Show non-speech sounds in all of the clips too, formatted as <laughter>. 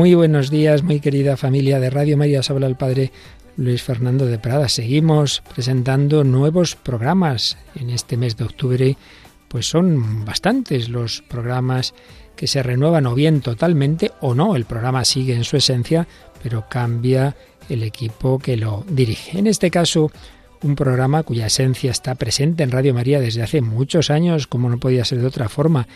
Muy buenos días, muy querida familia de Radio María. Habla el Padre Luis Fernando de Prada. Seguimos presentando nuevos programas en este mes de octubre. Pues son bastantes los programas que se renuevan o bien totalmente o no. El programa sigue en su esencia, pero cambia el equipo que lo dirige. En este caso, un programa cuya esencia está presente en Radio María desde hace muchos años, como no podía ser de otra forma,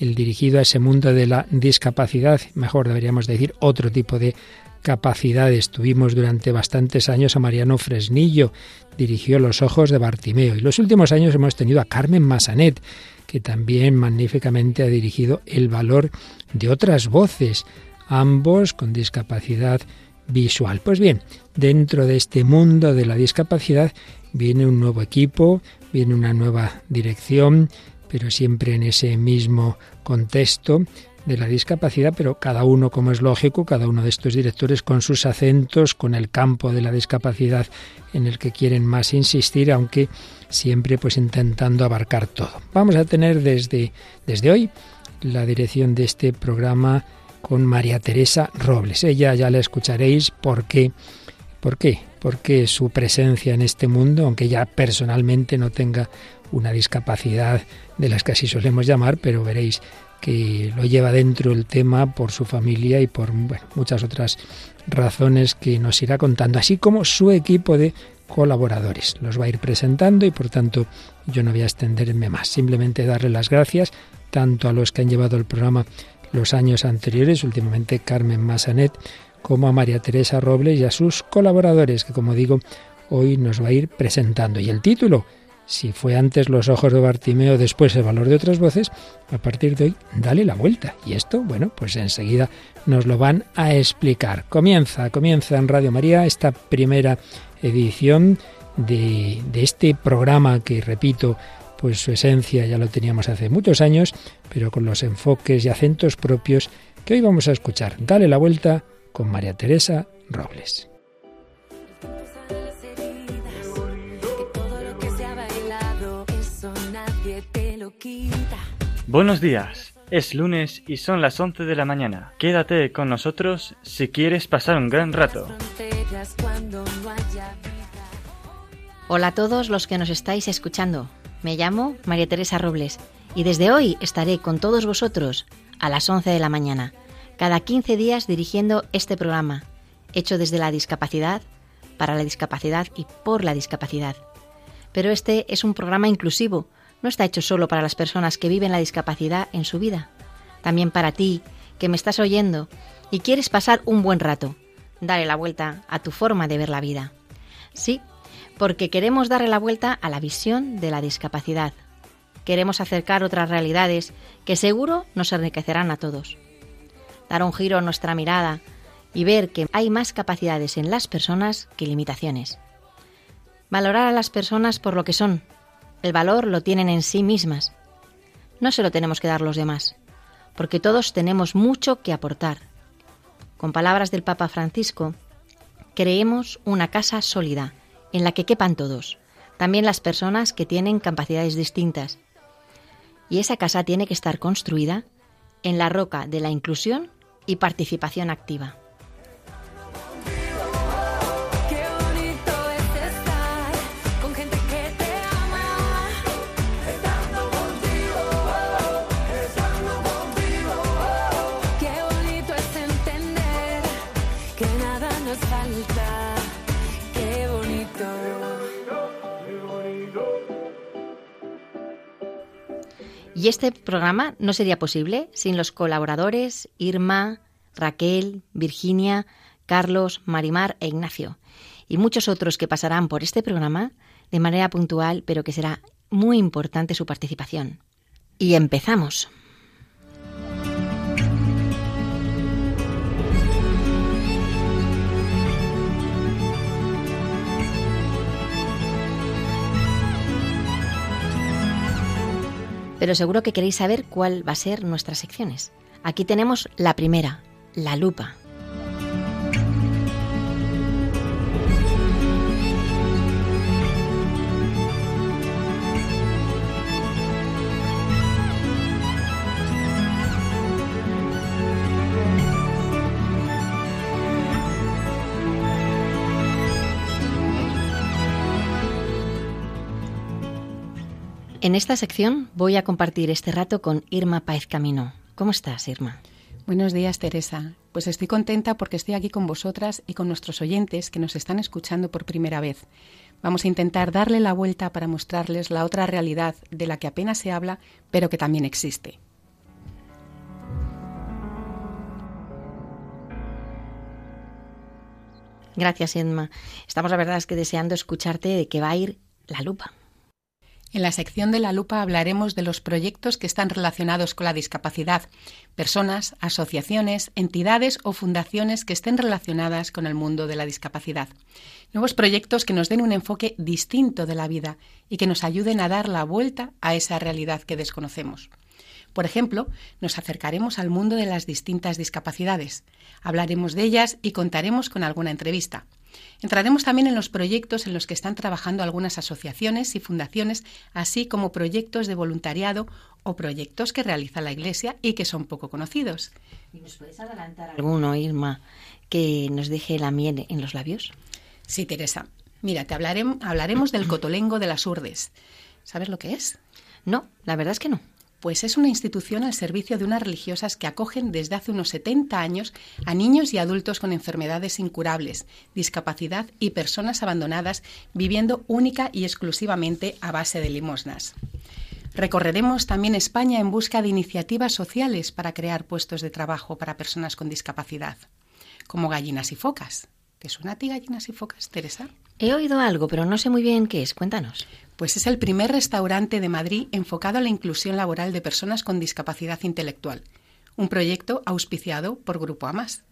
el dirigido a ese mundo de la discapacidad, mejor deberíamos decir otro tipo de capacidades. Tuvimos durante bastantes años a Mariano Fresnillo, dirigió Los Ojos de Bartimeo. Y los últimos años hemos tenido a Carmen Massanet, que también magníficamente ha dirigido El valor de otras voces, ambos con discapacidad visual. Pues bien, dentro de este mundo de la discapacidad viene un nuevo equipo, viene una nueva dirección, pero siempre en ese mismo contexto de la discapacidad, pero cada uno, como es lógico, cada uno de estos directores con sus acentos, con el campo de la discapacidad en el que quieren más insistir, aunque siempre pues intentando abarcar todo. Vamos a tener desde, desde hoy la dirección de este programa con María Teresa Robles. Ella ya la escucharéis por qué, por qué, porque su presencia en este mundo, aunque ella personalmente no tenga una discapacidad de las que así solemos llamar, pero veréis que lo lleva dentro el tema por su familia y por muchas otras razones que nos irá contando, así como su equipo de colaboradores. Los va a ir presentando y por tanto yo no voy a extenderme más, simplemente darle las gracias tanto a los que han llevado el programa los años anteriores, últimamente Carmen Massanet, como a María Teresa Robles y a sus colaboradores, que como digo, hoy nos va a ir presentando. Y el título, si fue antes los ojos de Bartimeo, después el valor de otras voces, a partir de hoy, dale la vuelta. Y esto, bueno, pues enseguida nos lo van a explicar. Comienza, comienza en Radio María esta primera edición de, de este programa que, repito, pues su esencia ya lo teníamos hace muchos años, pero con los enfoques y acentos propios que hoy vamos a escuchar. Dale la vuelta con María Teresa Robles. Buenos días. Es lunes y son las 11 de la mañana. Quédate con nosotros si quieres pasar un gran rato. Hola a todos los que nos estáis escuchando. Me llamo María Teresa Robles y desde hoy estaré con todos vosotros a las 11 de la mañana, cada 15 días dirigiendo este programa, hecho desde la discapacidad, para la discapacidad y por la discapacidad. Pero este es un programa inclusivo, no está hecho solo para las personas que viven la discapacidad en su vida, también para ti, que me estás oyendo y quieres pasar un buen rato, dale la vuelta a tu forma de ver la vida. Sí, porque queremos darle la vuelta a la visión de la discapacidad. Queremos acercar otras realidades que seguro nos enriquecerán a todos. Dar un giro a nuestra mirada y ver que hay más capacidades en las personas que limitaciones. Valorar a las personas por lo que son. El valor lo tienen en sí mismas. No se lo tenemos que dar los demás, porque todos tenemos mucho que aportar. Con palabras del Papa Francisco, creemos una casa sólida en la que quepan todos, también las personas que tienen capacidades distintas. Y esa casa tiene que estar construida en la roca de la inclusión y participación activa. Y este programa no sería posible sin los colaboradores Irma, Raquel, Virginia, Carlos, Marimar e Ignacio, y muchos otros que pasarán por este programa de manera puntual, pero que será muy importante su participación. Y empezamos. Pero seguro que queréis saber cuál va a ser nuestras secciones. Aquí tenemos la primera, la lupa. En esta sección voy a compartir este rato con Irma Paez Camino. ¿Cómo estás, Irma? Buenos días, Teresa. Pues estoy contenta porque estoy aquí con vosotras y con nuestros oyentes que nos están escuchando por primera vez. Vamos a intentar darle la vuelta para mostrarles la otra realidad de la que apenas se habla, pero que también existe. Gracias, Irma. Estamos, la verdad, es que deseando escucharte de qué va a ir la lupa. En la sección de la lupa hablaremos de los proyectos que están relacionados con la discapacidad, personas, asociaciones, entidades o fundaciones que estén relacionadas con el mundo de la discapacidad. Nuevos proyectos que nos den un enfoque distinto de la vida y que nos ayuden a dar la vuelta a esa realidad que desconocemos. Por ejemplo, nos acercaremos al mundo de las distintas discapacidades, hablaremos de ellas y contaremos con alguna entrevista. Entraremos también en los proyectos en los que están trabajando algunas asociaciones y fundaciones, así como proyectos de voluntariado o proyectos que realiza la Iglesia y que son poco conocidos. ¿Y nos puedes adelantar alguno, Irma, que nos deje la miel en los labios? Sí, Teresa. Mira, te hablaremos, hablaremos del cotolengo de las urdes. ¿Sabes lo que es? No, la verdad es que no. Pues es una institución al servicio de unas religiosas que acogen desde hace unos 70 años a niños y adultos con enfermedades incurables, discapacidad y personas abandonadas viviendo única y exclusivamente a base de limosnas. Recorreremos también España en busca de iniciativas sociales para crear puestos de trabajo para personas con discapacidad, como gallinas y focas. ¿Te suena a ti gallinas y focas, Teresa? He oído algo, pero no sé muy bien qué es. Cuéntanos. Pues es el primer restaurante de Madrid enfocado a la inclusión laboral de personas con discapacidad intelectual. Un proyecto auspiciado por Grupo Amas.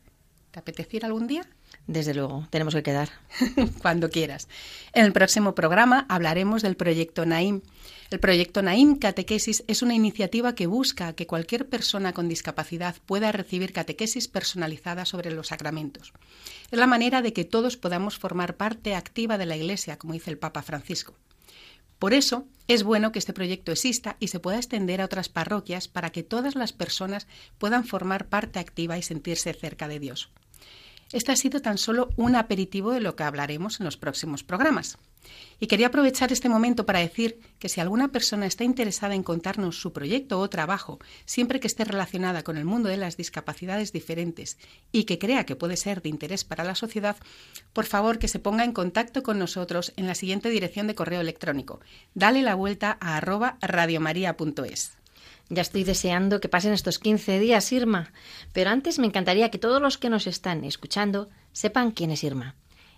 ¿Te apetece ir algún día? Desde luego, tenemos que quedar. <laughs> Cuando quieras. En el próximo programa hablaremos del proyecto Naim. El proyecto Naim Catequesis es una iniciativa que busca que cualquier persona con discapacidad pueda recibir catequesis personalizada sobre los sacramentos. Es la manera de que todos podamos formar parte activa de la Iglesia, como dice el Papa Francisco. Por eso es bueno que este proyecto exista y se pueda extender a otras parroquias para que todas las personas puedan formar parte activa y sentirse cerca de Dios. Este ha sido tan solo un aperitivo de lo que hablaremos en los próximos programas. Y quería aprovechar este momento para decir que si alguna persona está interesada en contarnos su proyecto o trabajo, siempre que esté relacionada con el mundo de las discapacidades diferentes y que crea que puede ser de interés para la sociedad, por favor que se ponga en contacto con nosotros en la siguiente dirección de correo electrónico. Dale la vuelta a arroba radiomaria.es. Ya estoy deseando que pasen estos 15 días, Irma. Pero antes me encantaría que todos los que nos están escuchando sepan quién es Irma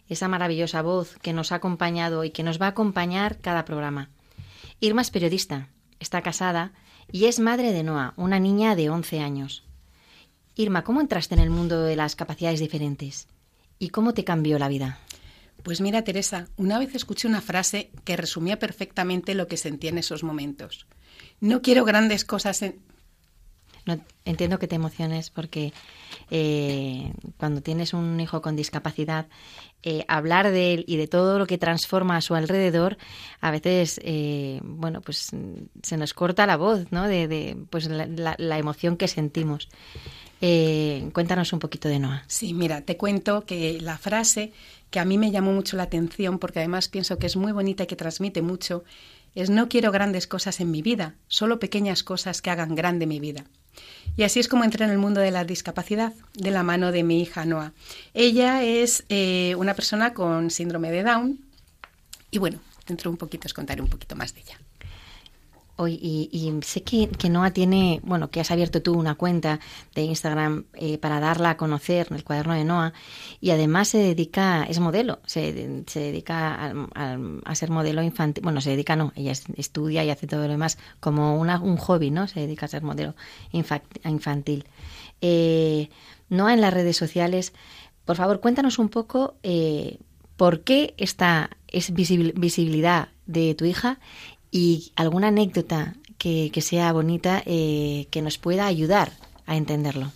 esa maravillosa voz que nos ha acompañado y que nos va a acompañar cada programa. Irma es periodista, está casada y es madre de Noah, una niña de 11 años. Irma, ¿cómo entraste en el mundo de las capacidades diferentes? ¿Y cómo te cambió la vida? Pues mira, Teresa, una vez escuché una frase que resumía perfectamente lo que sentía en esos momentos. No quiero grandes cosas en... No, entiendo que te emociones porque eh, cuando tienes un hijo con discapacidad, eh, hablar de él y de todo lo que transforma a su alrededor, a veces, eh, bueno, pues se nos corta la voz, ¿no? De, pues la, emoción que sentimos. cuéntanos un poquito de Noah. Sí, mira, te cuento que la frase que a mí me llamó mucho la atención, porque además pienso que es muy bonita y que transmite mucho, es no quiero grandes cosas en mi vida, solo pequeñas cosas que hagan grande mi vida. Y así es como entré en el mundo de la discapacidad, de la mano de mi hija Noa. Ella es eh, una persona con síndrome de Down y bueno, dentro de un poquito os contaré un poquito más de ella. Hoy, y, sé que, que, Noa tiene, bueno, que has abierto tú una cuenta de Instagram eh, para darla a conocer, el cuaderno de Noa, y además se dedica, es modelo, se, se dedica a, ser modelo infantil, bueno, se dedica no, ella estudia y hace todo lo demás como una, un hobby, ¿no? Se dedica a ser modelo infantil. Eh, Noa en las redes sociales, por favor, cuéntanos un poco eh, por qué esta es visibilidad de tu hija y alguna anécdota que, sea bonita eh, que nos pueda ayudar a entenderlo.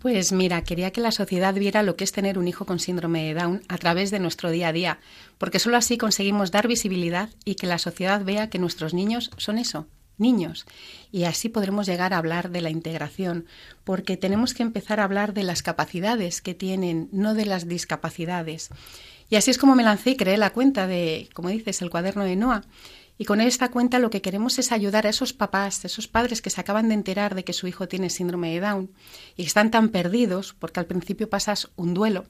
Pues mira, quería que la sociedad viera lo que es tener un hijo con síndrome de Down a través de nuestro día a día, porque solo así conseguimos dar visibilidad y que la sociedad vea que nuestros niños son eso, niños. Y así podremos llegar a hablar de la integración, porque tenemos que empezar a hablar de las capacidades que tienen, no de las discapacidades. Y así es como me lancé y creé la cuenta de, como dices, el cuaderno de Noah Y con esta cuenta lo que queremos es ayudar a esos papás, esos padres que se acaban de enterar de que su hijo tiene síndrome de Down y están tan perdidos porque al principio pasas un duelo.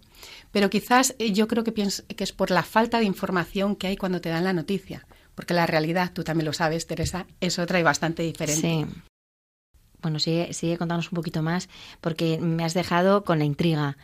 Pero quizás eh, yo creo que, que es por la falta de información que hay cuando te dan la noticia. Porque la realidad, tú también lo sabes, Teresa, es otra y bastante diferente. Sí. Bueno, sigue, sigue contándonos un poquito más porque me has dejado con la intriga.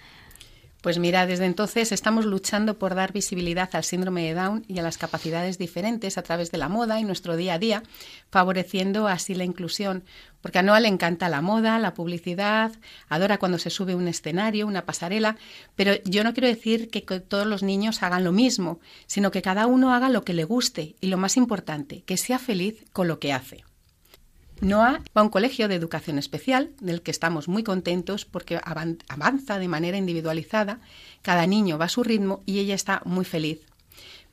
Pues mira, desde entonces estamos luchando por dar visibilidad al síndrome de Down y a las capacidades diferentes a través de la moda y nuestro día a día, favoreciendo así la inclusión. Porque a Noah le encanta la moda, la publicidad, adora cuando se sube un escenario, una pasarela, pero yo no quiero decir que todos los niños hagan lo mismo, sino que cada uno haga lo que le guste y lo más importante, que sea feliz con lo que hace. Noah va a un colegio de educación especial, del que estamos muy contentos porque avanza de manera individualizada, cada niño va a su ritmo y ella está muy feliz.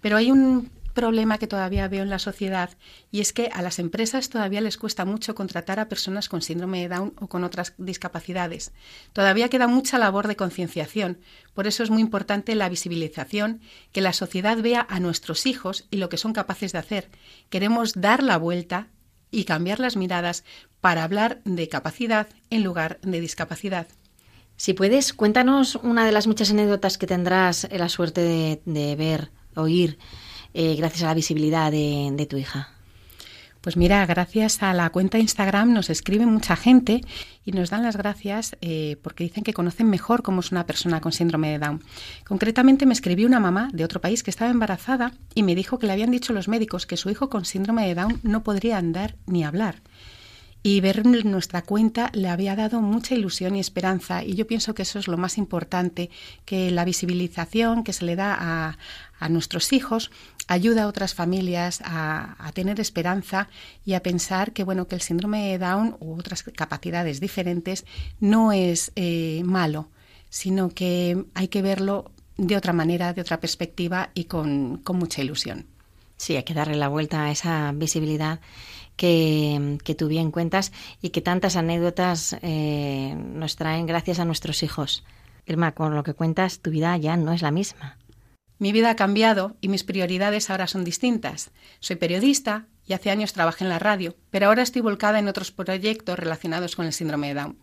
Pero hay un problema que todavía veo en la sociedad y es que a las empresas todavía les cuesta mucho contratar a personas con síndrome de Down o con otras discapacidades. Todavía queda mucha labor de concienciación, por eso es muy importante la visibilización, que la sociedad vea a nuestros hijos y lo que son capaces de hacer. Queremos dar la vuelta y cambiar las miradas para hablar de capacidad en lugar de discapacidad. Si puedes, cuéntanos una de las muchas anécdotas que tendrás la suerte de, ver, oír, eh, gracias a la visibilidad de tu hija. Pues mira, gracias a la cuenta Instagram nos escribe mucha gente y nos dan las gracias eh, porque dicen que conocen mejor cómo es una persona con síndrome de Down. Concretamente me escribió una mamá de otro país que estaba embarazada y me dijo que le habían dicho los médicos que su hijo con síndrome de Down no podría andar ni hablar y ver nuestra cuenta le había dado mucha ilusión y esperanza y yo pienso que eso es lo más importante, que la visibilización que se le da a, a nuestros hijos ayuda a otras familias a, tener esperanza y a pensar que bueno que el síndrome de Down u otras capacidades diferentes no es eh, malo, sino que hay que verlo de otra manera, de otra perspectiva y con, con mucha ilusión. Sí, hay que darle la vuelta a esa visibilidad que, que tú bien cuentas y que tantas anécdotas eh, nos traen gracias a nuestros hijos. Irma, con lo que cuentas, tu vida ya no es la misma. Mi vida ha cambiado y mis prioridades ahora son distintas. Soy periodista y hace años trabajé en la radio, pero ahora estoy volcada en otros proyectos relacionados con el síndrome de Down.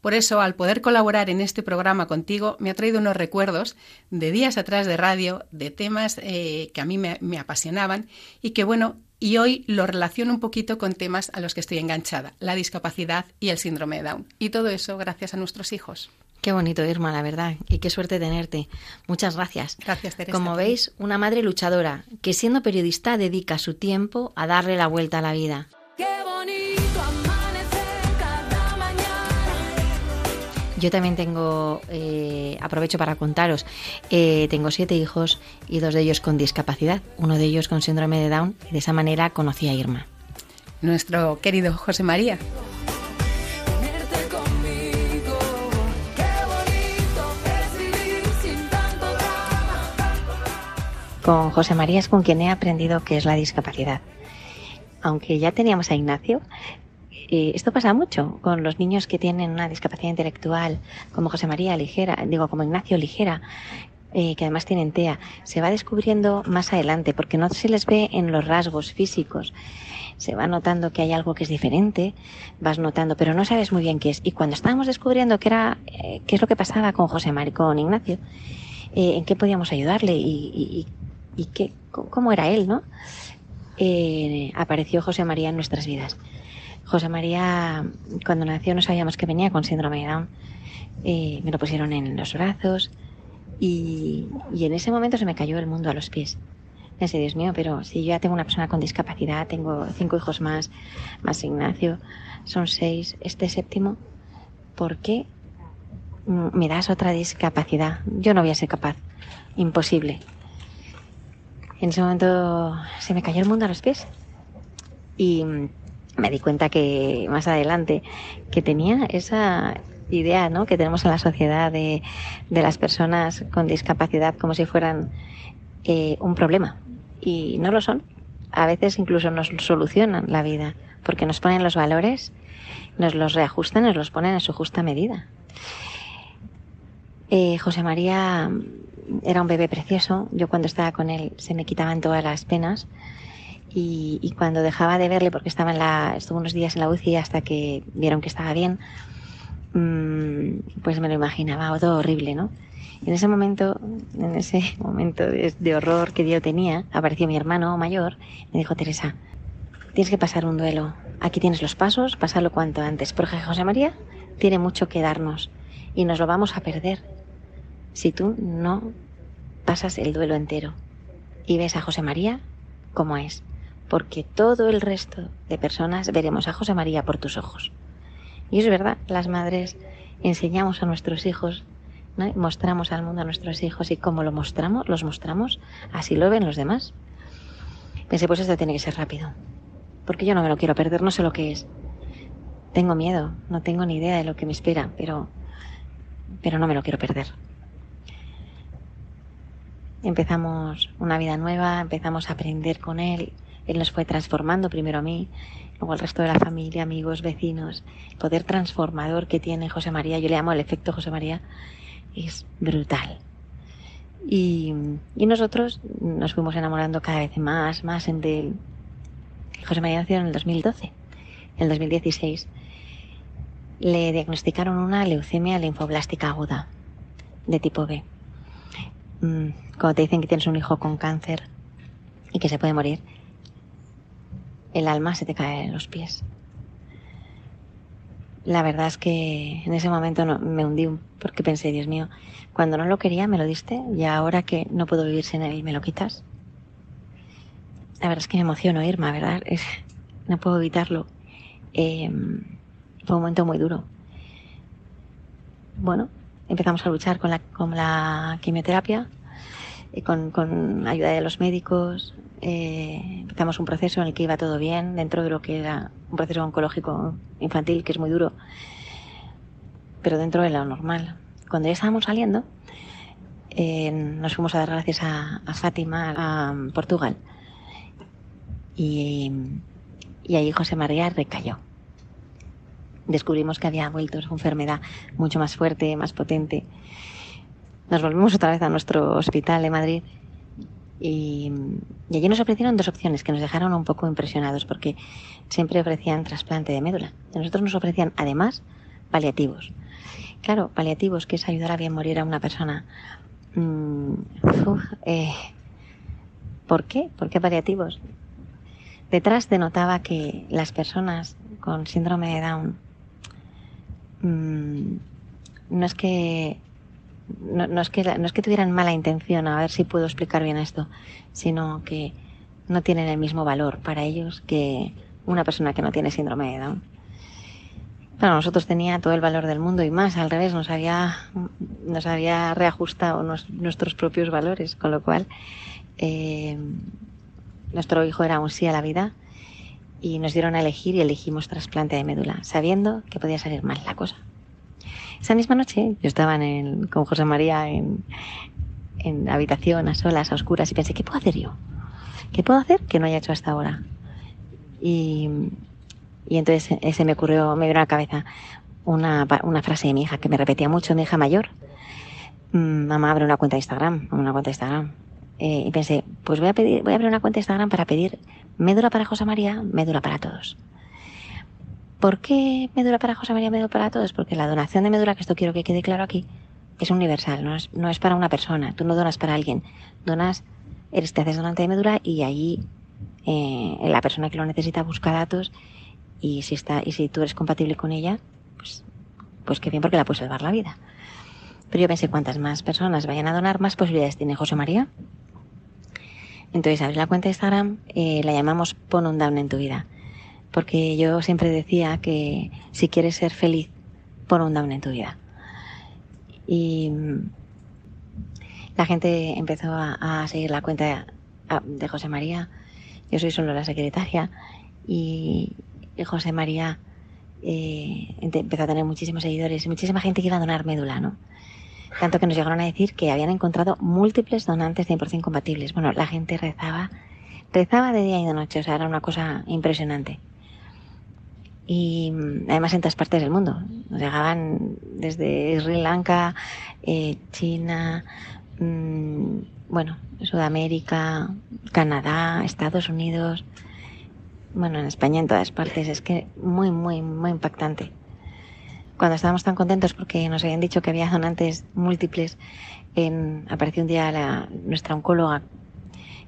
Por eso, al poder colaborar en este programa contigo, me ha traído unos recuerdos de días atrás de radio, de temas eh, que a mí me, me apasionaban y que, bueno, y hoy lo relaciono un poquito con temas a los que estoy enganchada, la discapacidad y el síndrome de Down. Y todo eso gracias a nuestros hijos. Qué bonito, Irma, la verdad. Y qué suerte tenerte. Muchas gracias. Gracias, Teresa. Como veis, una madre luchadora que siendo periodista dedica su tiempo a darle la vuelta a la vida. Qué bonito Yo también tengo, eh, aprovecho para contaros, eh, tengo siete hijos y dos de ellos con discapacidad, uno de ellos con síndrome de Down y de esa manera conocí a Irma. Nuestro querido José María. Con José María es con quien he aprendido qué es la discapacidad. Aunque ya teníamos a Ignacio, eh, esto pasa mucho con los niños que tienen una discapacidad intelectual, como José María ligera, digo como Ignacio ligera, eh, que además tienen TEA, se va descubriendo más adelante, porque no se les ve en los rasgos físicos. Se va notando que hay algo que es diferente, vas notando, pero no sabes muy bien qué es. Y cuando estábamos descubriendo qué era, eh, qué es lo que pasaba con José María, con Ignacio, en qué podíamos ayudarle y, y qué, cómo era él, ¿no? Eh, apareció José María en nuestras vidas. José María, cuando nació, no sabíamos que venía con síndrome de Down. Eh, me lo pusieron en los brazos y, y, en ese momento se me cayó el mundo a los pies. Pensé, Dios mío, pero si yo ya tengo una persona con discapacidad, tengo cinco hijos más, más Ignacio, son seis, este séptimo, ¿por qué me das otra discapacidad? Yo no voy a ser capaz, imposible. En ese momento se me cayó el mundo a los pies y me di cuenta que más adelante que tenía esa idea ¿no? que tenemos en la sociedad de, las personas con discapacidad como si fueran eh, un problema y no lo son. A veces incluso nos solucionan la vida porque nos ponen los valores, nos los reajustan, nos los ponen en su justa medida. Eh, José María era un bebé precioso. Yo cuando estaba con él se me quitaban todas las penas Y, cuando dejaba de verle, porque estaba en la, estuvo unos días en la UCI hasta que vieron que estaba bien, mm, pues me lo imaginaba todo horrible, ¿no? Y en ese momento, en ese <laughs> momento de, horror que yo tenía, apareció mi hermano mayor, me dijo, Teresa, tienes que pasar un duelo. Aquí tienes los pasos, pásalo cuanto antes. Porque José María tiene mucho que darnos y nos lo vamos a perder si tú no pasas el duelo entero y ves a José María como es porque todo el resto de personas veremos a José María por tus ojos. Y es verdad, las madres enseñamos a nuestros hijos, mostramos al mundo a nuestros hijos y como lo mostramos, los mostramos, así lo ven los demás. Pensé, pues esto tiene que ser rápido, porque yo no me lo quiero perder, no sé lo que es. Tengo miedo, no tengo ni idea de lo que me espera, pero, pero no me lo quiero perder. Empezamos una vida nueva, empezamos a aprender con él, él nos fue transformando primero a mí, luego al resto de la familia, amigos, vecinos. El poder transformador que tiene José María, yo le llamo el efecto José María, es brutal. Y, nosotros nos fuimos enamorando cada vez más, más de él. José María nació en el 2012. En el 2016 le diagnosticaron una leucemia linfoblástica aguda de tipo B. Mm, cuando te dicen que tienes un hijo con cáncer y que se puede morir, el alma se te cae en los pies. La verdad es que en ese momento no, me hundí porque pensé, Dios mío, cuando no lo quería me lo diste y ahora que no puedo vivir sin él me lo quitas. La verdad es que me emociono, Irma, ¿verdad? no puedo evitarlo. Em, fue un momento muy duro. Bueno, empezamos a luchar con la, quimioterapia, y con, con ayuda de los médicos, eh, empezamos un proceso en el que iba todo bien, dentro de lo que era un proceso oncológico infantil, que es muy duro, pero dentro de lo normal. Cuando ya estábamos saliendo, eh, nos fuimos a dar gracias a, Fátima, a Portugal, y, y ahí José María recayó. Descubrimos que había vuelto su enfermedad mucho más fuerte, más potente. Nos volvimos otra vez a nuestro hospital de Madrid y, allí nos ofrecieron dos opciones que nos dejaron un poco impresionados porque siempre ofrecían trasplante de médula. Y nosotros nos ofrecían además paliativos. Claro, paliativos, que es ayudar a bien morir a una persona. Mm, eh, ¿Por qué? ¿Por qué paliativos? Detrás denotaba que las personas con síndrome de Down mm, no es que no, es que, no es que tuvieran mala intención, a ver si puedo explicar bien esto, sino que no tienen el mismo valor para ellos que una persona que no tiene síndrome de Down. Para nosotros tenía todo el valor del mundo y más, al revés, nos había, nos había reajustado nuestros propios valores, con lo cual eh, nuestro hijo era un sí a la vida y nos dieron a elegir y elegimos trasplante de médula, sabiendo que podía salir mal la cosa. Esa misma noche yo estaba en con José María en, en habitación, a solas, a oscuras, y pensé, ¿qué puedo hacer yo? ¿Qué puedo hacer que no haya hecho hasta ahora? Y, y entonces se me ocurrió, me vino a la cabeza una, una frase de mi hija que me repetía mucho, mi hija mayor. Mm, mamá, abre una cuenta de Instagram, una cuenta de Instagram. Eh, y pensé, pues voy a pedir, voy a abrir una cuenta de Instagram para pedir médula para José María, médula para todos. ¿Por qué médula para José María, médula para todos? Porque la donación de médula, que esto quiero que quede claro aquí, es universal, no es, no es para una persona. Tú no donas para alguien, donas, eres, te haces donante de médula y allí eh, la persona que lo necesita busca datos y si está y si tú eres compatible con ella, pues, pues qué bien porque la puedes salvar la vida. Pero yo pensé, cuantas más personas vayan a donar, más posibilidades tiene José María. Entonces abrí la cuenta de Instagram, eh, la llamamos Pon un down en tu vida porque yo siempre decía que si quieres ser feliz, pon un down en tu vida. Y la gente empezó a, seguir la cuenta de, José María. Yo soy solo la secretaria y, José María eh, empezó a tener muchísimos seguidores y muchísima gente que iba a donar médula, ¿no? Tanto que nos llegaron a decir que habían encontrado múltiples donantes 100% compatibles. Bueno, la gente rezaba, rezaba de día y de noche, o sea, era una cosa impresionante y además en todas partes del mundo. Nos llegaban desde Sri Lanka, eh, China, mm, bueno, Sudamérica, Canadá, Estados Unidos, bueno, en España, en todas partes. Es que muy, muy, muy impactante. Cuando estábamos tan contentos porque nos habían dicho que había donantes múltiples, en, apareció un día la, nuestra oncóloga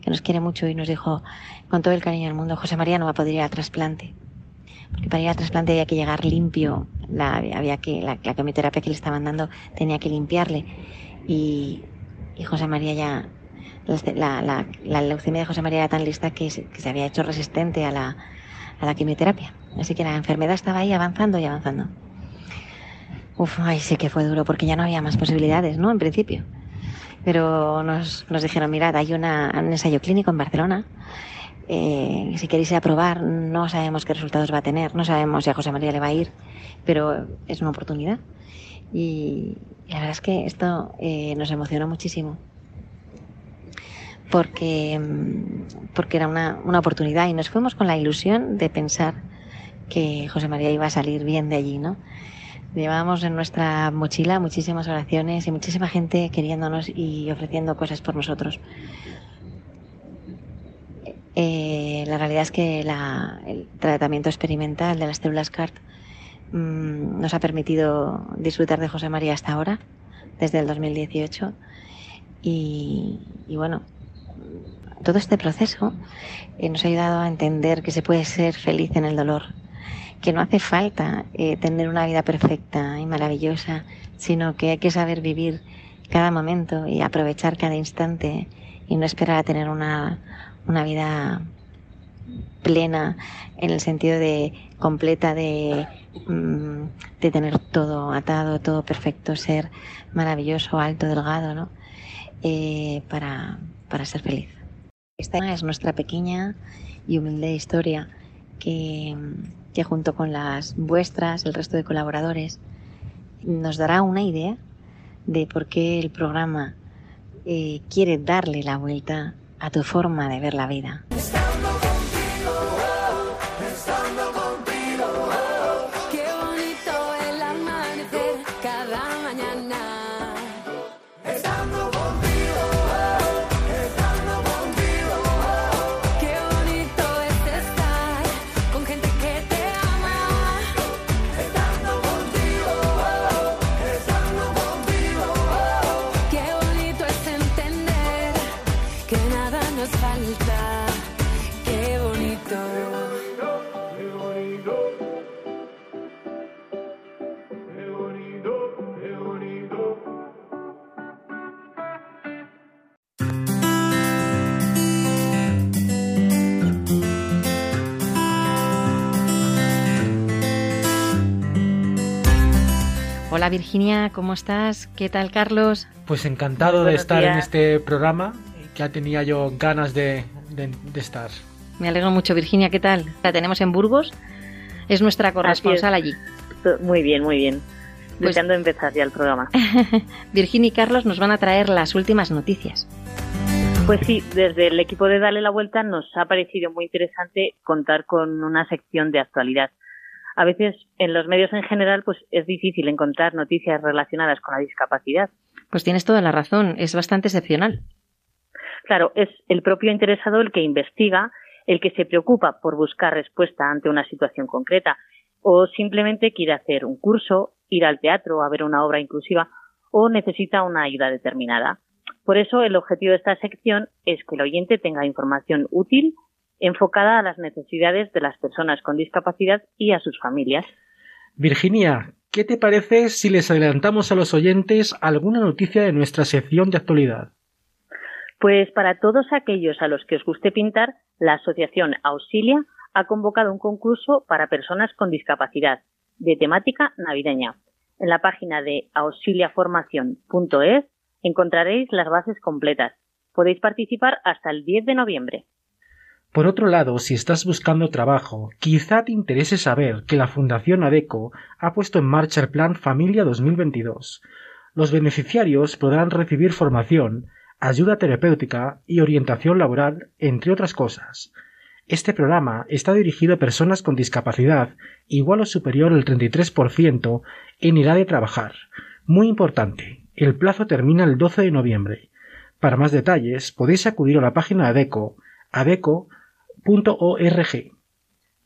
que nos quiere mucho y nos dijo con todo el cariño del mundo, José María no va a poder ir a trasplante. Porque para ir a trasplante había que llegar limpio, la, había que, la, quimioterapia que le estaban dando tenía que limpiarle. Y, y José María ya, la, la, leucemia de José María era tan lista que se, había hecho resistente a la, a la quimioterapia. Así que la enfermedad estaba ahí avanzando y avanzando. Uf, ay, sí que fue duro porque ya no había más posibilidades, ¿no? En principio. Pero nos, nos dijeron, mirad, hay un ensayo clínico en Barcelona. Eh, si queréis aprobar, no sabemos qué resultados va a tener, no sabemos si a José María le va a ir, pero es una oportunidad. Y, la verdad es que esto eh, nos emocionó muchísimo. Porque, porque era una, una oportunidad y nos fuimos con la ilusión de pensar que José María iba a salir bien de allí, ¿no? Llevábamos en nuestra mochila muchísimas oraciones y muchísima gente queriéndonos y ofreciendo cosas por nosotros. Eh, la realidad es que la, el tratamiento experimental de las células CART mmm, nos ha permitido disfrutar de José María hasta ahora, desde el 2018. Y, y bueno, todo este proceso eh, nos ha ayudado a entender que se puede ser feliz en el dolor, que no hace falta eh, tener una vida perfecta y maravillosa, sino que hay que saber vivir cada momento y aprovechar cada instante y no esperar a tener una, una vida plena en el sentido de completa de, mm, de tener todo atado, todo perfecto, ser maravilloso, alto, delgado, ¿no? Eh, para, para ser feliz. Esta es nuestra pequeña y humilde historia que, que junto con las vuestras, el resto de colaboradores, nos dará una idea de por qué el programa eh, quiere darle la vuelta a tu forma de ver la vida. Hola Virginia, ¿cómo estás? ¿Qué tal Carlos? Pues encantado de estar días. en este programa, ya tenía yo ganas de, de, de, estar. Me alegro mucho Virginia, ¿qué tal? La tenemos en Burgos, es nuestra corresponsal allí. Muy bien, muy bien. Pues, Deseando empezar ya el programa. <laughs> Virginia y Carlos nos van a traer las últimas noticias. Pues sí, desde el equipo de Dale la Vuelta nos ha parecido muy interesante contar con una sección de actualidad a veces en los medios en general pues es difícil encontrar noticias relacionadas con la discapacidad. Pues tienes toda la razón, es bastante excepcional. Claro, es el propio interesado el que investiga, el que se preocupa por buscar respuesta ante una situación concreta o simplemente quiere hacer un curso, ir al teatro a ver una obra inclusiva o necesita una ayuda determinada. Por eso el objetivo de esta sección es que el oyente tenga información útil enfocada a las necesidades de las personas con discapacidad y a sus familias. Virginia, ¿qué te parece si les adelantamos a los oyentes alguna noticia de nuestra sección de actualidad? Pues para todos aquellos a los que os guste pintar, la Asociación Auxilia ha convocado un concurso para personas con discapacidad de temática navideña. En la página de auxiliaformación.es encontraréis las bases completas. Podéis participar hasta el 10 de noviembre. Por otro lado, si estás buscando trabajo, quizá te interese saber que la Fundación ADECO ha puesto en marcha el Plan Familia 2022. Los beneficiarios podrán recibir formación, ayuda terapéutica y orientación laboral, entre otras cosas. Este programa está dirigido a personas con discapacidad igual o superior al 33% en edad de trabajar. Muy importante, el plazo termina el 12 de noviembre. Para más detalles podéis acudir a la página ADECO,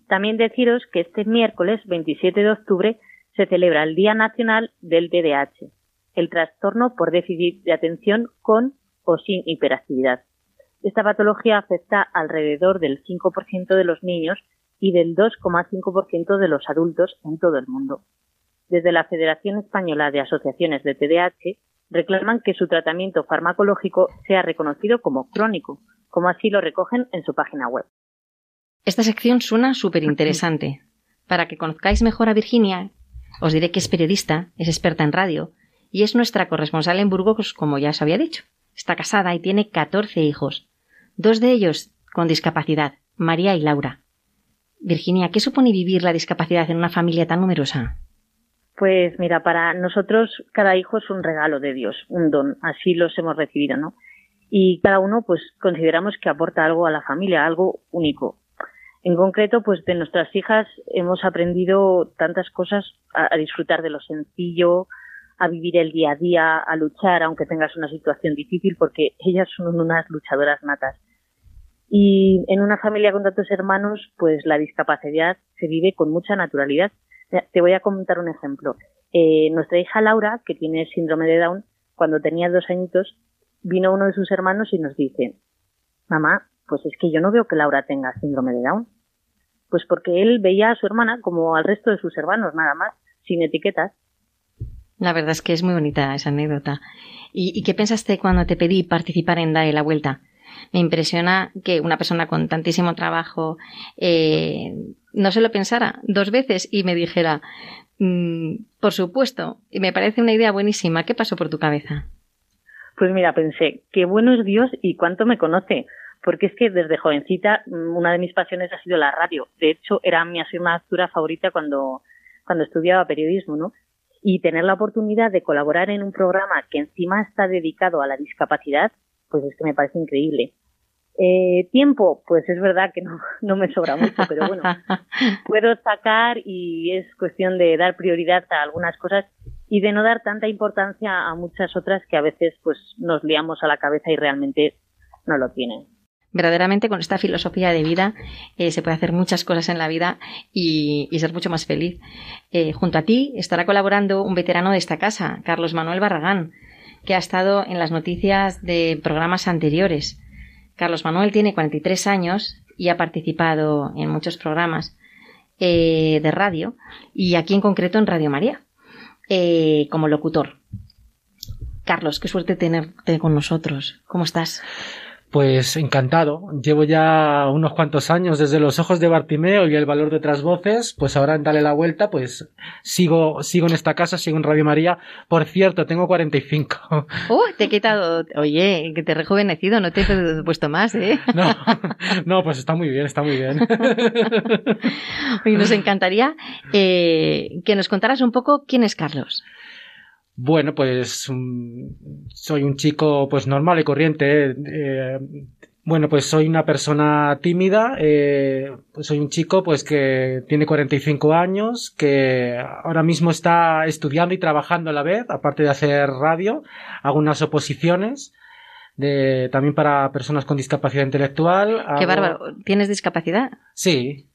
También deciros que este miércoles 27 de octubre se celebra el Día Nacional del TDAH, el trastorno por déficit de atención con o sin hiperactividad. Esta patología afecta alrededor del 5% de los niños y del 2,5% de los adultos en todo el mundo. Desde la Federación Española de Asociaciones de TDAH reclaman que su tratamiento farmacológico sea reconocido como crónico, como así lo recogen en su página web. Esta sección suena súper interesante. Para que conozcáis mejor a Virginia, os diré que es periodista, es experta en radio y es nuestra corresponsal en Burgos, como ya os había dicho. Está casada y tiene 14 hijos dos de ellos con discapacidad, María y Laura. Virginia, ¿qué supone vivir la discapacidad en una familia tan numerosa? Pues mira, para nosotros cada hijo es un regalo de Dios, un don, así los hemos recibido, ¿no? Y cada uno pues consideramos que aporta algo a la familia, algo único. En concreto, pues de nuestras hijas hemos aprendido tantas cosas a, disfrutar de lo sencillo, a vivir el día a día, a luchar aunque tengas una situación difícil, porque ellas son unas luchadoras natas. Y en una familia con tantos hermanos, pues la discapacidad se vive con mucha naturalidad. Te voy a comentar un ejemplo. Eh, nuestra hija Laura, que tiene síndrome de Down, cuando tenía dos añitos, vino uno de sus hermanos y nos dice, mamá, pues es que yo no veo que Laura tenga síndrome de Down. Pues porque él veía a su hermana como al resto de sus hermanos, nada más, sin etiquetas. La verdad es que es muy bonita esa anécdota. ¿Y, qué pensaste cuando te pedí participar en Dale la Vuelta? Me impresiona que una persona con tantísimo trabajo eh, no se lo pensara dos veces y me dijera, mm, por supuesto, y me parece una idea buenísima. ¿Qué pasó por tu cabeza? Pues mira, pensé, qué bueno es Dios y cuánto me conoce, porque es que desde jovencita mm, una de mis pasiones ha sido la radio. De hecho, era mi asignatura favorita cuando, cuando estudiaba periodismo, ¿no? y tener la oportunidad de colaborar en un programa que encima está dedicado a la discapacidad, pues es que me parece increíble. Eh, tiempo, pues es verdad que no, <laughs> no me sobra mucho, pero bueno, <laughs> puedo sacar y es cuestión de dar prioridad a algunas cosas y de no dar tanta importancia a muchas otras que a veces pues nos liamos a la cabeza y realmente no lo tienen verdaderamente con esta filosofía de vida eh, se puede hacer muchas cosas en la vida y, ser mucho más feliz. Eh, junto a ti estará colaborando un veterano de esta casa, Carlos Manuel Barragán, que ha estado en las noticias de programas anteriores. Carlos Manuel tiene 43 años y ha participado en muchos programas eh, de radio y aquí en concreto en Radio María como locutor. Carlos, qué suerte tenerte con nosotros. ¿Cómo estás? Pues encantado. Llevo ya unos cuantos años desde los ojos de Bartimeo y el valor de otras voces. Pues ahora en Dale la Vuelta, pues sigo, sigo en esta casa, sigo en Radio María. Por cierto, tengo 45. ¡Oh! <laughs> Te he quitado. Oye, que te he rejuvenecido, no te he puesto más, ¿eh? <laughs> No, no, pues está muy bien, está muy bien. <laughs> Oye, nos encantaría eh, que nos contaras un poco quién es Carlos. Bueno, pues soy un chico pues normal y corriente. Eh, bueno, pues soy una persona tímida, eh, pues soy un chico pues que tiene 45 años, que ahora mismo está estudiando y trabajando a la vez, aparte de hacer radio, hago unas oposiciones de, también para personas con discapacidad intelectual. Qué bárbaro, ¿tienes discapacidad? Sí,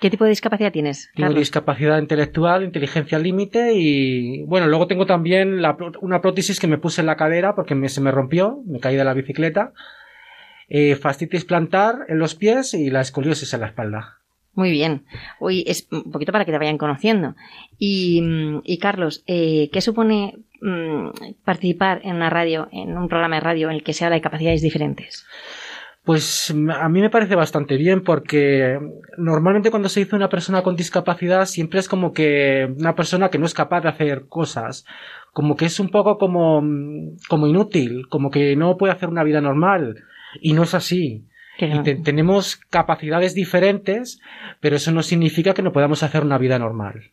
¿Qué tipo de discapacidad tienes? Tengo discapacidad intelectual, inteligencia límite y bueno, luego tengo también una prótesis que me puse en la cadera porque se me rompió, me caí de la bicicleta, eh, fascitis plantar en los pies y la escoliosis en la espalda. Muy bien. Hoy es un poquito para que te vayan conociendo. Y, Carlos, eh, ¿qué supone mm, participar en una radio, en un programa de radio en el que se habla de capacidades diferentes? Pues a mí me parece bastante bien porque normalmente cuando se dice una persona con discapacidad siempre es como que una persona que no es capaz de hacer cosas, como que es un poco como, como inútil, como que no puede hacer una vida normal y no es así. tenemos capacidades diferentes, pero eso no significa que no podamos hacer una vida normal.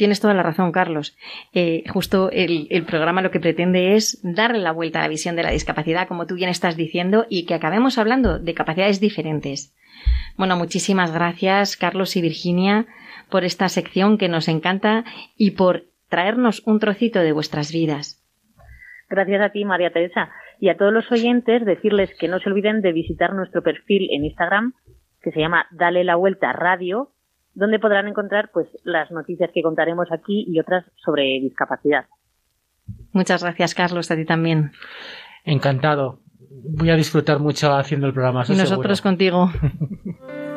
Tienes toda la razón, Carlos. Eh, justo el, programa lo que pretende es darle la vuelta a la visión de la discapacidad, como tú bien estás diciendo, y que acabemos hablando de capacidades diferentes. Bueno, muchísimas gracias, Carlos y Virginia, por esta sección que nos encanta y por traernos un trocito de vuestras vidas. Gracias a ti, María Teresa. Y a todos los oyentes decirles que no se olviden de visitar nuestro perfil en Instagram, que se llama Dale la Vuelta Radio, donde podrán encontrar pues las noticias que contaremos aquí y otras sobre discapacidad. Muchas gracias, Carlos, a ti también. Encantado. Voy a disfrutar mucho haciendo el programa. Y nosotros contigo. <laughs>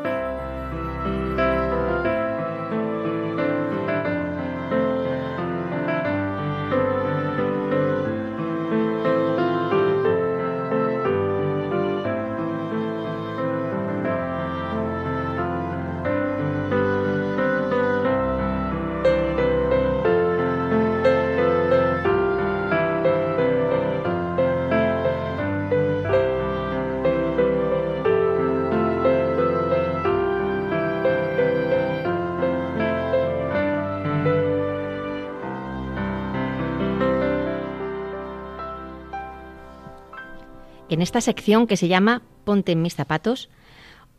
esta sección que se llama Ponte en mis zapatos,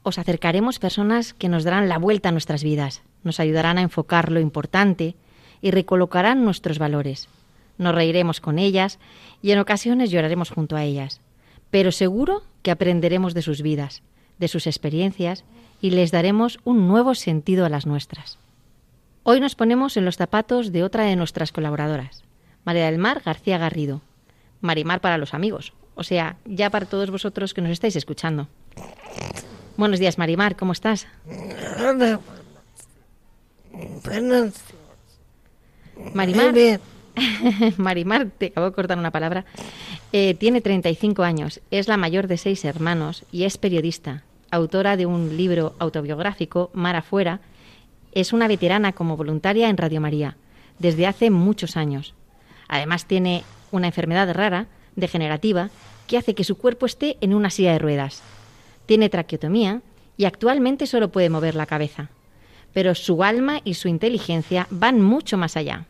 os acercaremos personas que nos darán la vuelta a nuestras vidas, nos ayudarán a enfocar lo importante y recolocarán nuestros valores. Nos reiremos con ellas y en ocasiones lloraremos junto a ellas, pero seguro que aprenderemos de sus vidas, de sus experiencias y les daremos un nuevo sentido a las nuestras. Hoy nos ponemos en los zapatos de otra de nuestras colaboradoras, María del Mar García Garrido. Marimar para los amigos, o sea, ya para todos vosotros que nos estáis escuchando. Buenos días, Marimar, ¿cómo estás? Marimar. <laughs> Marimar, te acabo de cortar una palabra. Eh, tiene 35 años, es la mayor de seis hermanos y es periodista, autora de un libro autobiográfico, Mar Afuera. Es una veterana como voluntaria en Radio María desde hace muchos años. Además tiene una enfermedad rara degenerativa que hace que su cuerpo esté en una silla de ruedas. Tiene traqueotomía y actualmente solo puede mover la cabeza. Pero su alma y su inteligencia van mucho más allá.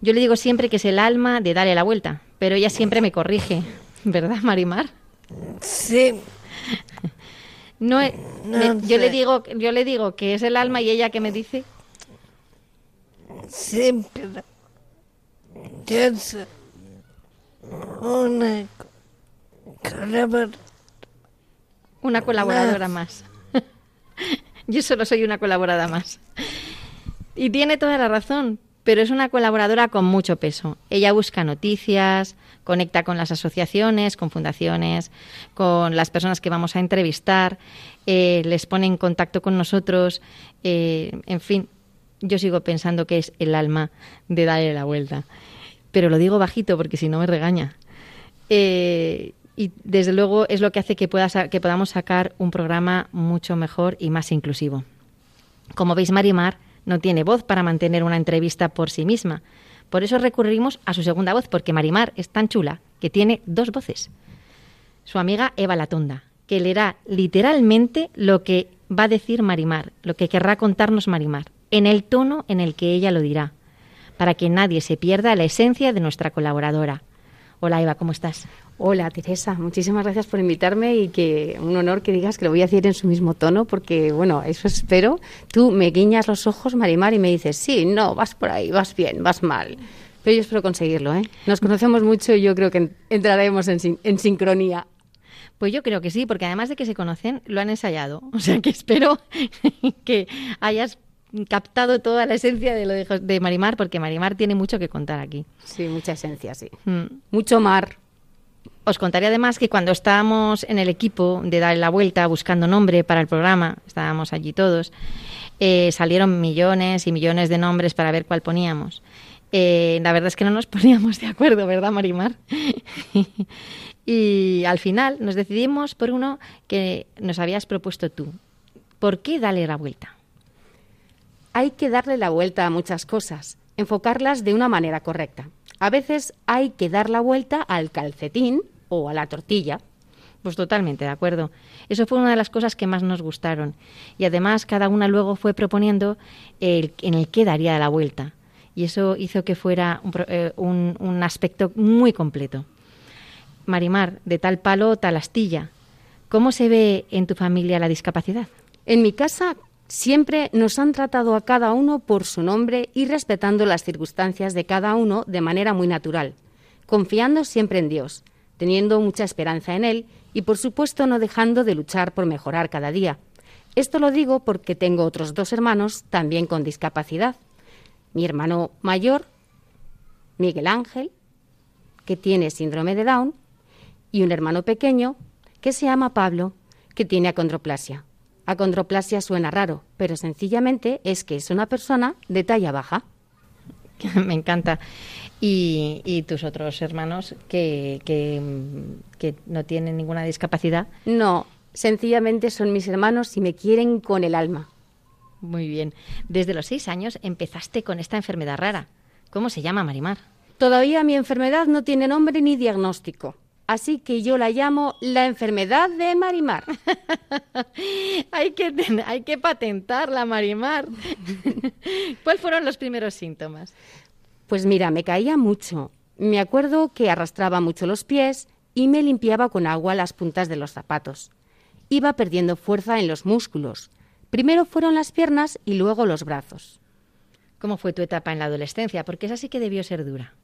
Yo le digo siempre que es el alma de darle la vuelta, pero ella siempre me corrige. <laughs> ¿Verdad, Marimar? Sí. <laughs> No, yo le digo, yo le digo que es el alma y ella que me dice. Siempre. Una colaboradora. Una colaboradora más. <laughs> Yo solo soy una colaboradora más. Y tiene toda la razón, pero es una colaboradora con mucho peso. Ella busca noticias, conecta con las asociaciones, con fundaciones, con las personas que vamos a entrevistar, eh, les pone en contacto con nosotros, eh, en fin, yo sigo pensando que es el alma de darle la vuelta pero lo digo bajito porque si no me regaña. Eh, y desde luego es lo que hace que, que podamos sacar un programa mucho mejor y más inclusivo. Como veis, Marimar no tiene voz para mantener una entrevista por sí misma. Por eso recurrimos a su segunda voz, porque Marimar es tan chula que tiene dos voces. Su amiga Eva Latonda, que leerá literalmente lo que va a decir Marimar, lo que querrá contarnos Marimar, en el tono en el que ella lo dirá para que nadie se pierda la esencia de nuestra colaboradora. Hola Eva, ¿cómo estás? Hola Teresa, muchísimas gracias por invitarme y que un honor que digas que lo voy a decir en su mismo tono porque bueno, eso espero. Tú me guiñas los ojos, Marimar, y me dices, sí, no, vas por ahí, vas bien, vas mal. Pero yo espero conseguirlo, ¿eh? Nos conocemos mucho y yo creo que entraremos en, en sincronía. Pues yo creo que sí, porque además de que se conocen, lo han ensayado. O sea que espero <laughs> que hayas captado toda la esencia de lo de, Marimar, porque Marimar tiene mucho que contar aquí. Sí, mucha esencia, sí. Mm. Mucho mar. Os contaré además que cuando estábamos en el equipo de dar la vuelta buscando nombre para el programa, estábamos allí todos, eh, salieron millones y millones de nombres para ver cuál poníamos. Eh, la verdad es que no nos <laughs> poníamos de acuerdo, ¿verdad, Marimar? <laughs> y al final nos decidimos por uno que nos habías propuesto tú. ¿Por qué darle la vuelta? Hay que darle la vuelta a muchas cosas, enfocarlas de una manera correcta. A veces hay que dar la vuelta al calcetín o a la tortilla. Pues totalmente, de acuerdo. Eso fue una de las cosas que más nos gustaron. Y además cada una luego fue proponiendo el, en el que daría la vuelta. Y eso hizo que fuera eh, un, un aspecto muy completo. Marimar, de tal palo, tal astilla. ¿Cómo se ve en tu familia la discapacidad? En mi casa Siempre nos han tratado a cada uno por su nombre y respetando las circunstancias de cada uno de manera muy natural, confiando siempre en Dios. teniendo mucha esperanza en él y por supuesto no dejando de luchar por mejorar cada día. Esto lo digo porque tengo otros dos hermanos también con discapacidad. Mi hermano mayor, Miguel Ángel, que tiene síndrome de Down, y un hermano pequeño, que se llama Pablo, que tiene acondroplasia. Acondroplasia suena raro, pero sencillamente es que es una persona de talla baja. <laughs> Me encanta. ¿Y, tus otros hermanos que, que, que, no tienen ninguna discapacidad? No, sencillamente son mis hermanos y me quieren con el alma. Muy bien. Desde los seis años empezaste con esta enfermedad rara. ¿Cómo se llama, Marimar? Todavía mi enfermedad no tiene nombre ni diagnóstico. Así que yo la llamo la enfermedad de Marimar. <laughs> hay, que, hay que patentarla, Marimar. <laughs> ¿Cuáles fueron los primeros síntomas? Pues mira, me caía mucho. Me acuerdo que arrastraba mucho los pies y me limpiaba con agua las puntas de los zapatos. Iba perdiendo fuerza en los músculos. Primero fueron las piernas y luego los brazos. ¿Cómo fue tu etapa en la adolescencia? Porque esa sí que debió ser dura.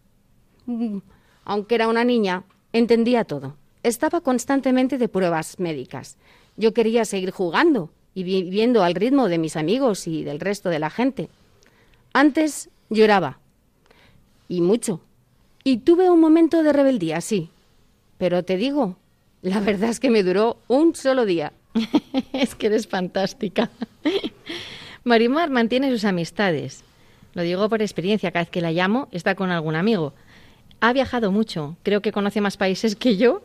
Mm, aunque era una niña, entendía todo. Estaba constantemente de pruebas médicas. Yo quería seguir jugando y viviendo al ritmo de mis amigos y del resto de la gente. Antes lloraba, y mucho. Y tuve un momento de rebeldía, sí. Pero te digo, la verdad es que me duró un solo día. <laughs> es que eres fantástica. <laughs> Marimar mantiene sus amistades. Lo digo por experiencia, cada vez que la llamo está con algún amigo. Ha viajado mucho, creo que conoce más países que yo.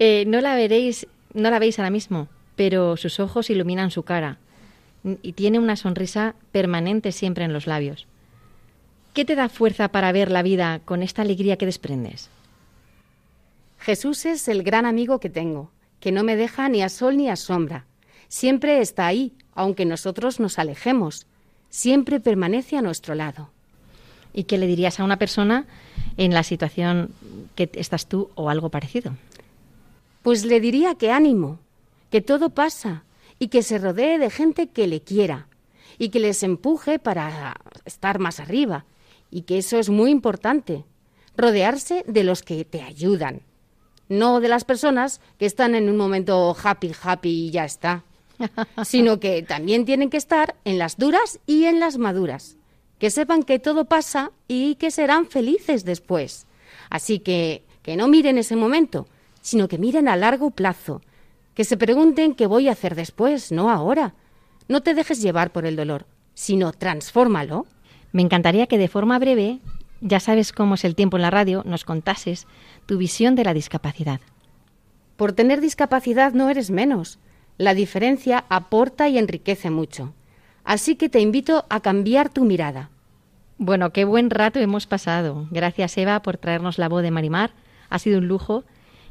Eh, no la veréis, no la veis ahora mismo, pero sus ojos iluminan su cara y tiene una sonrisa permanente siempre en los labios. ¿Qué te da fuerza para ver la vida con esta alegría que desprendes? Jesús es el gran amigo que tengo, que no me deja ni a sol ni a sombra. Siempre está ahí, aunque nosotros nos alejemos. Siempre permanece a nuestro lado. ¿Y qué le dirías a una persona en la situación que estás tú o algo parecido? Pues le diría que ánimo, que todo pasa y que se rodee de gente que le quiera y que les empuje para estar más arriba y que eso es muy importante, rodearse de los que te ayudan, no de las personas que están en un momento happy, happy y ya está, <laughs> sino que también tienen que estar en las duras y en las maduras, que sepan que todo pasa y que serán felices después. Así que que no miren ese momento, sino que miren a largo plazo, que se pregunten qué voy a hacer después, no ahora. No te dejes llevar por el dolor, sino transfórmalo me encantaría que de forma breve, ya sabes cómo es el tiempo en la radio, nos contases tu visión de la discapacidad. Por tener discapacidad no eres menos. La diferencia aporta y enriquece mucho. Así que te invito a cambiar tu mirada. Bueno, qué buen rato hemos pasado. Gracias Eva por traernos la voz de Marimar. Ha sido un lujo.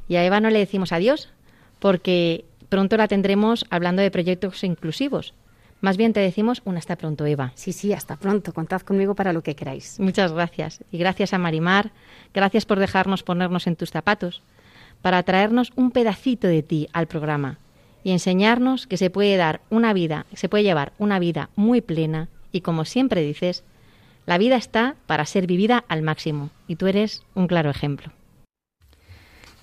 Y a Eva no le decimos adiós, porque pronto la tendremos hablando de proyectos inclusivos. Más bien te decimos un hasta pronto, Eva. Sí, sí, hasta pronto. Contad conmigo para lo que queráis. Muchas gracias. Y gracias a Marimar. Gracias por dejarnos ponernos en tus zapatos para traernos un pedacito de ti al programa y enseñarnos que se puede dar una vida, se puede llevar una vida muy plena y como siempre dices, la vida está para ser vivida al máximo y tú eres un claro ejemplo.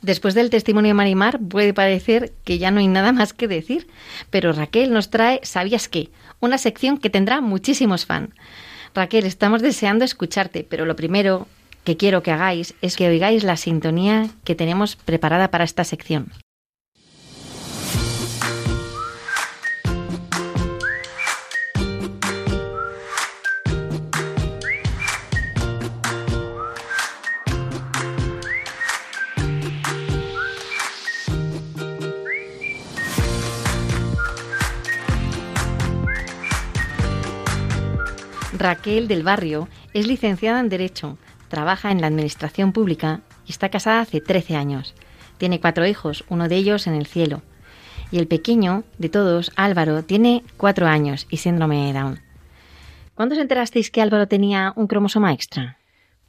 Después del testimonio de Marimar puede parecer que ya no hay nada más que decir, pero Raquel nos trae ¿Sabías qué? Una sección que tendrá muchísimos fans. Raquel, estamos deseando escucharte, pero lo primero que quiero que hagáis es que oigáis la sintonía que tenemos preparada para esta sección. Raquel del Barrio es licenciada en Derecho, trabaja en la Administración Pública y está casada hace 13 años. Tiene cuatro hijos, uno de ellos en el cielo. Y el pequeño de todos, Álvaro, tiene cuatro años y síndrome de Down. ¿Cuándo os enterasteis que Álvaro tenía un cromosoma extra?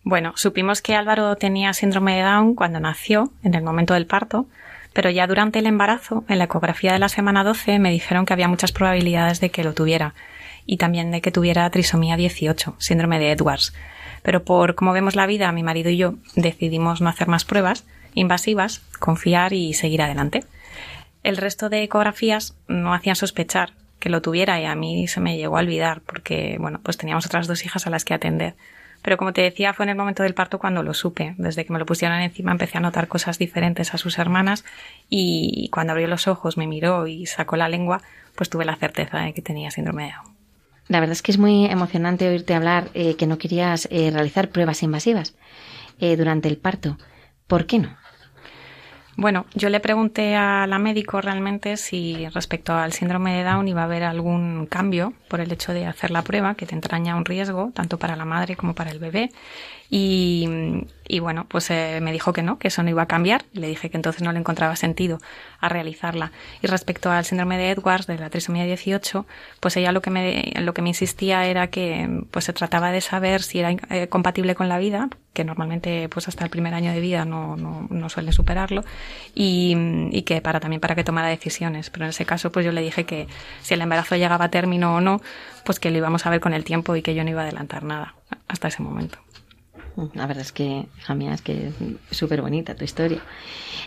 Bueno, supimos que Álvaro tenía síndrome de Down cuando nació, en el momento del parto, pero ya durante el embarazo, en la ecografía de la semana 12, me dijeron que había muchas probabilidades de que lo tuviera y también de que tuviera trisomía 18, síndrome de Edwards. Pero por cómo vemos la vida, mi marido y yo decidimos no hacer más pruebas invasivas, confiar y seguir adelante. El resto de ecografías no hacían sospechar que lo tuviera y a mí se me llegó a olvidar porque, bueno, pues teníamos otras dos hijas a las que atender. Pero como te decía, fue en el momento del parto cuando lo supe. Desde que me lo pusieron encima empecé a notar cosas diferentes a sus hermanas y cuando abrió los ojos, me miró y sacó la lengua, pues tuve la certeza de que tenía síndrome de Down. La verdad es que es muy emocionante oírte hablar eh, que no querías eh, realizar pruebas invasivas eh, durante el parto. ¿Por qué no? Bueno, yo le pregunté a la médico realmente si respecto al síndrome de Down iba a haber algún cambio por el hecho de hacer la prueba, que te entraña un riesgo tanto para la madre como para el bebé. Y, y bueno, pues eh, me dijo que no, que eso no iba a cambiar. Le dije que entonces no le encontraba sentido a realizarla. Y respecto al síndrome de Edwards, de la trisomía 18, pues ella lo que me, lo que me insistía era que pues se trataba de saber si era eh, compatible con la vida, que normalmente pues hasta el primer año de vida no, no, no suele superarlo, y, y, que para también para que tomara decisiones. Pero en ese caso, pues yo le dije que si el embarazo llegaba a término o no, pues que lo íbamos a ver con el tiempo y que yo no iba a adelantar nada hasta ese momento. La verdad es que, hija es que es súper bonita tu historia.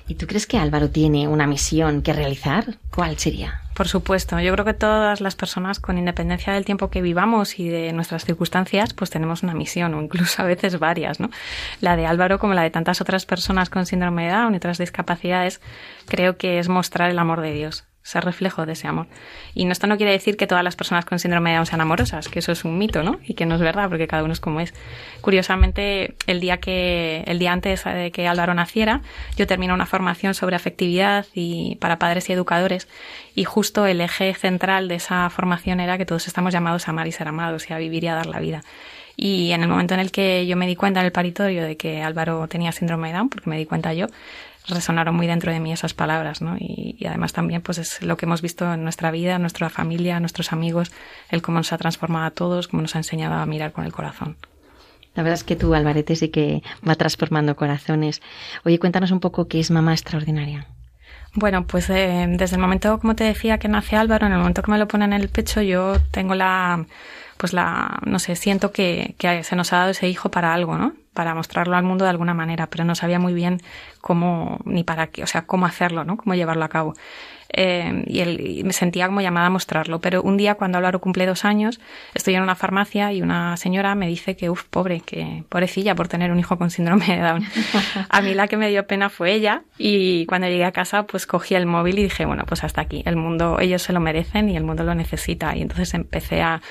¿Y tú crees que Álvaro tiene una misión que realizar? ¿Cuál sería? Por supuesto, yo creo que todas las personas, con independencia del tiempo que vivamos y de nuestras circunstancias, pues tenemos una misión, o incluso a veces varias, ¿no? La de Álvaro, como la de tantas otras personas con síndrome de Down y otras discapacidades, creo que es mostrar el amor de Dios ser reflejo de ese amor. Y esto no quiere decir que todas las personas con síndrome de Down sean amorosas, que eso es un mito, ¿no? Y que no es verdad, porque cada uno es como es. Curiosamente, el día que, el día antes de que Álvaro naciera, yo terminé una formación sobre afectividad y para padres y educadores, y justo el eje central de esa formación era que todos estamos llamados a amar y ser amados y a vivir y a dar la vida. Y en el momento en el que yo me di cuenta en el paritorio de que Álvaro tenía síndrome de Down, porque me di cuenta yo, resonaron muy dentro de mí esas palabras, ¿no? Y, y, además también, pues es lo que hemos visto en nuestra vida, en nuestra familia, en nuestros amigos, el cómo nos ha transformado a todos, cómo nos ha enseñado a mirar con el corazón. La verdad es que tú, Alvarete, sí que va transformando corazones. Oye, cuéntanos un poco qué es Mamá Extraordinaria. Bueno, pues eh, desde el momento, como te decía, que nace Álvaro, en el momento que me lo ponen en el pecho, yo tengo la, pues la, no sé, siento que, que se nos ha dado ese hijo para algo, ¿no? Para mostrarlo al mundo de alguna manera, pero no sabía muy bien cómo, ni para qué, o sea, cómo hacerlo, ¿no? Cómo llevarlo a cabo. Eh, y, y, me sentía como llamada a mostrarlo. Pero un día, cuando Álvaro cumple dos años, estoy en una farmacia y una señora me dice que, uff, pobre, que pobrecilla por tener un hijo con síndrome de Down. a mí la que me dio pena fue ella y cuando llegué a casa, pues cogí el móvil y dije, bueno, pues hasta aquí. El mundo, ellos se lo merecen y el mundo lo necesita. Y entonces empecé a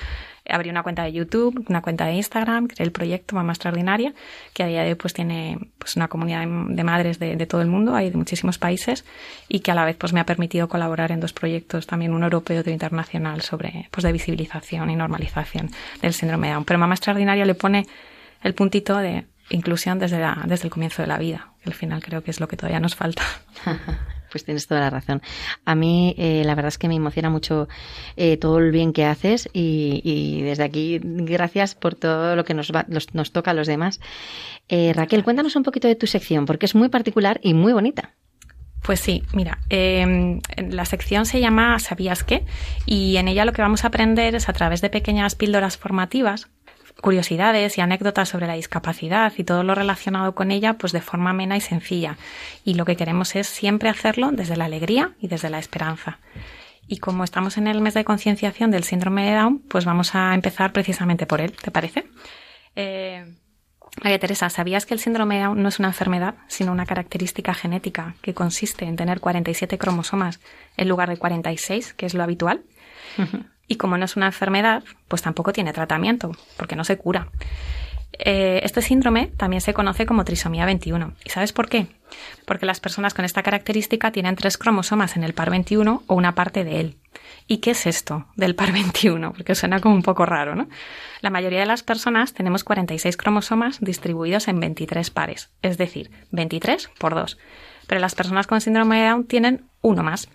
abrí una cuenta de YouTube, una cuenta de Instagram, creé el proyecto Mamá Extraordinaria, que a día de hoy pues tiene pues una comunidad de, madres de, de, todo el mundo, hay de muchísimos países, y que a la vez pues me ha permitido colaborar en dos proyectos, también uno europeo y otro internacional, sobre pues de visibilización y normalización del síndrome de Down. Pero Mamá Extraordinaria le pone el puntito de inclusión desde, la, desde el comienzo de la vida, que al final creo que es lo que todavía nos falta. <laughs> Pues tienes toda la razón. A mí eh, la verdad es que me emociona mucho eh, todo el bien que haces y, desde aquí gracias por todo lo que nos, va, nos toca a los demás. Eh, Raquel, cuéntanos un poquito de tu sección porque es muy particular y muy bonita. Pues sí, mira, eh, la sección se llama ¿Sabías qué? Y en ella lo que vamos a aprender es a través de pequeñas píldoras formativas curiosidades y anécdotas sobre la discapacidad y todo lo relacionado con ella, pues de forma amena y sencilla. Y lo que queremos es siempre hacerlo desde la alegría y desde la esperanza. Y como estamos en el mes de concienciación del síndrome de Down, pues vamos a empezar precisamente por él, ¿te parece? Eh, María Teresa, ¿sabías que el síndrome de Down no es una enfermedad, sino una característica genética que consiste en tener 47 cromosomas en lugar de 46, que es lo habitual? Y como no es una enfermedad, pues tampoco tiene tratamiento, porque no se cura. Eh, este síndrome también se conoce como trisomía 21. ¿Y sabes por qué? Porque las personas con esta característica tienen tres cromosomas en el par 21 o una parte de él. ¿Y qué es esto del par 21? Porque suena como un poco raro, ¿no? La mayoría de las personas tenemos 46 cromosomas distribuidos en 23 pares, es decir, 23 por 2. Pero las personas con síndrome de Down tienen uno más.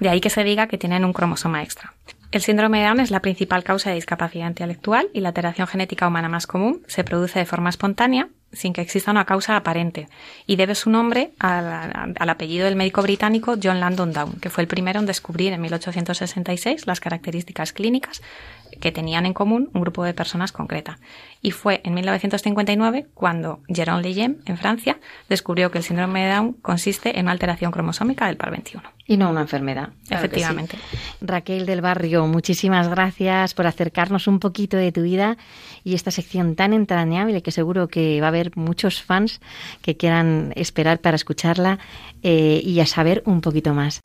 De ahí que se diga que tienen un cromosoma extra. El síndrome de Down es la principal causa de discapacidad intelectual y la alteración genética humana más común. Se produce de forma espontánea, sin que exista una causa aparente, y debe su nombre al, apellido del médico británico John Landon Down, que fue el primero en descubrir en 1866 las características clínicas que tenían en común un grupo de personas concreta. Y fue en 1959 cuando Jérôme Lejeune, en Francia, descubrió que el síndrome de Down consiste en una alteración cromosómica del par 21. Y no una enfermedad. Efectivamente. Raquel del Barrio, muchísimas gracias por acercarnos un poquito de tu vida y esta sección tan entrañable que seguro que va a haber muchos fans que quieran esperar para escucharla eh, y a saber un poquito más.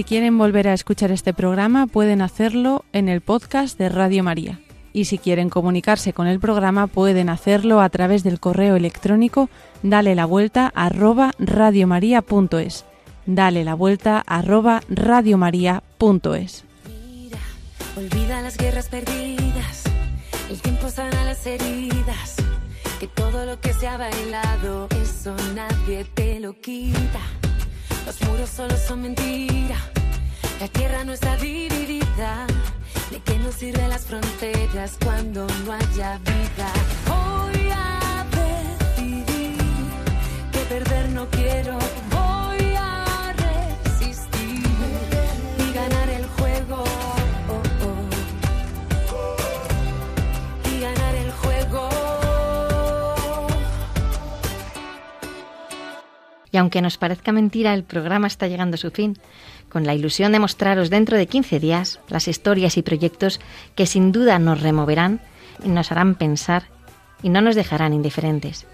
Si quieren volver a escuchar este programa, pueden hacerlo en el podcast de Radio María. Y si quieren comunicarse con el programa, pueden hacerlo a través del correo electrónico dale la vuelta arroba radiomaria.es. Dale la vuelta arroba radiomaria.es. Olvida las guerras perdidas, el tiempo sana las heridas, que todo lo que se ha bailado, eso nadie te lo quita. Los muros solo son mentira. La tierra no está dividida. ¿De qué nos sirven las fronteras cuando no haya vida? Voy a decidir que perder no quiero. Y aunque nos parezca mentira, el programa está llegando a su fin, con la ilusión de mostraros dentro de 15 días las historias y proyectos que sin duda nos removerán y nos harán pensar y no nos dejarán indiferentes.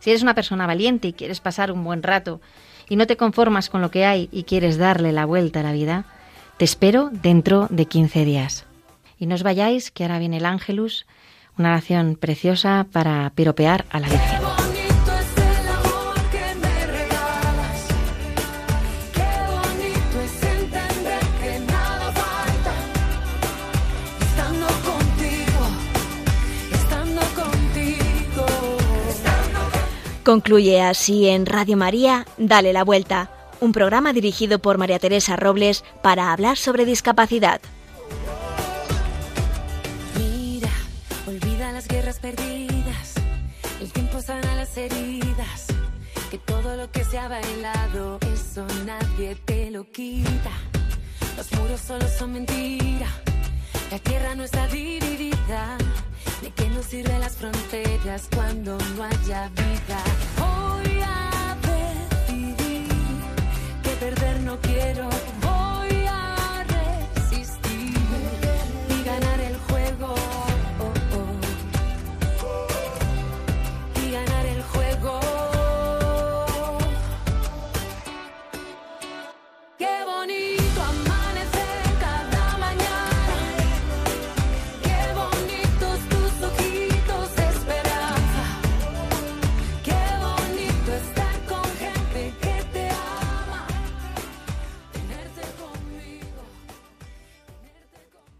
Si eres una persona valiente y quieres pasar un buen rato y no te conformas con lo que hay y quieres darle la vuelta a la vida, te espero dentro de 15 días. Y no os vayáis, que ahora viene el Ángelus, una oración preciosa para piropear a la Virgen. Concluye así en Radio María, Dale la Vuelta, un programa dirigido por María Teresa Robles para hablar sobre discapacidad. Mira, olvida las guerras perdidas. El tiempo sana las heridas. Que todo lo que se ha bailado, eso nadie te lo quita. Los muros solo son mentira. La tierra no está dividida. ¿De qué nos sirven las fronteras cuando no haya vida? Voy a decidir que perder no quiero.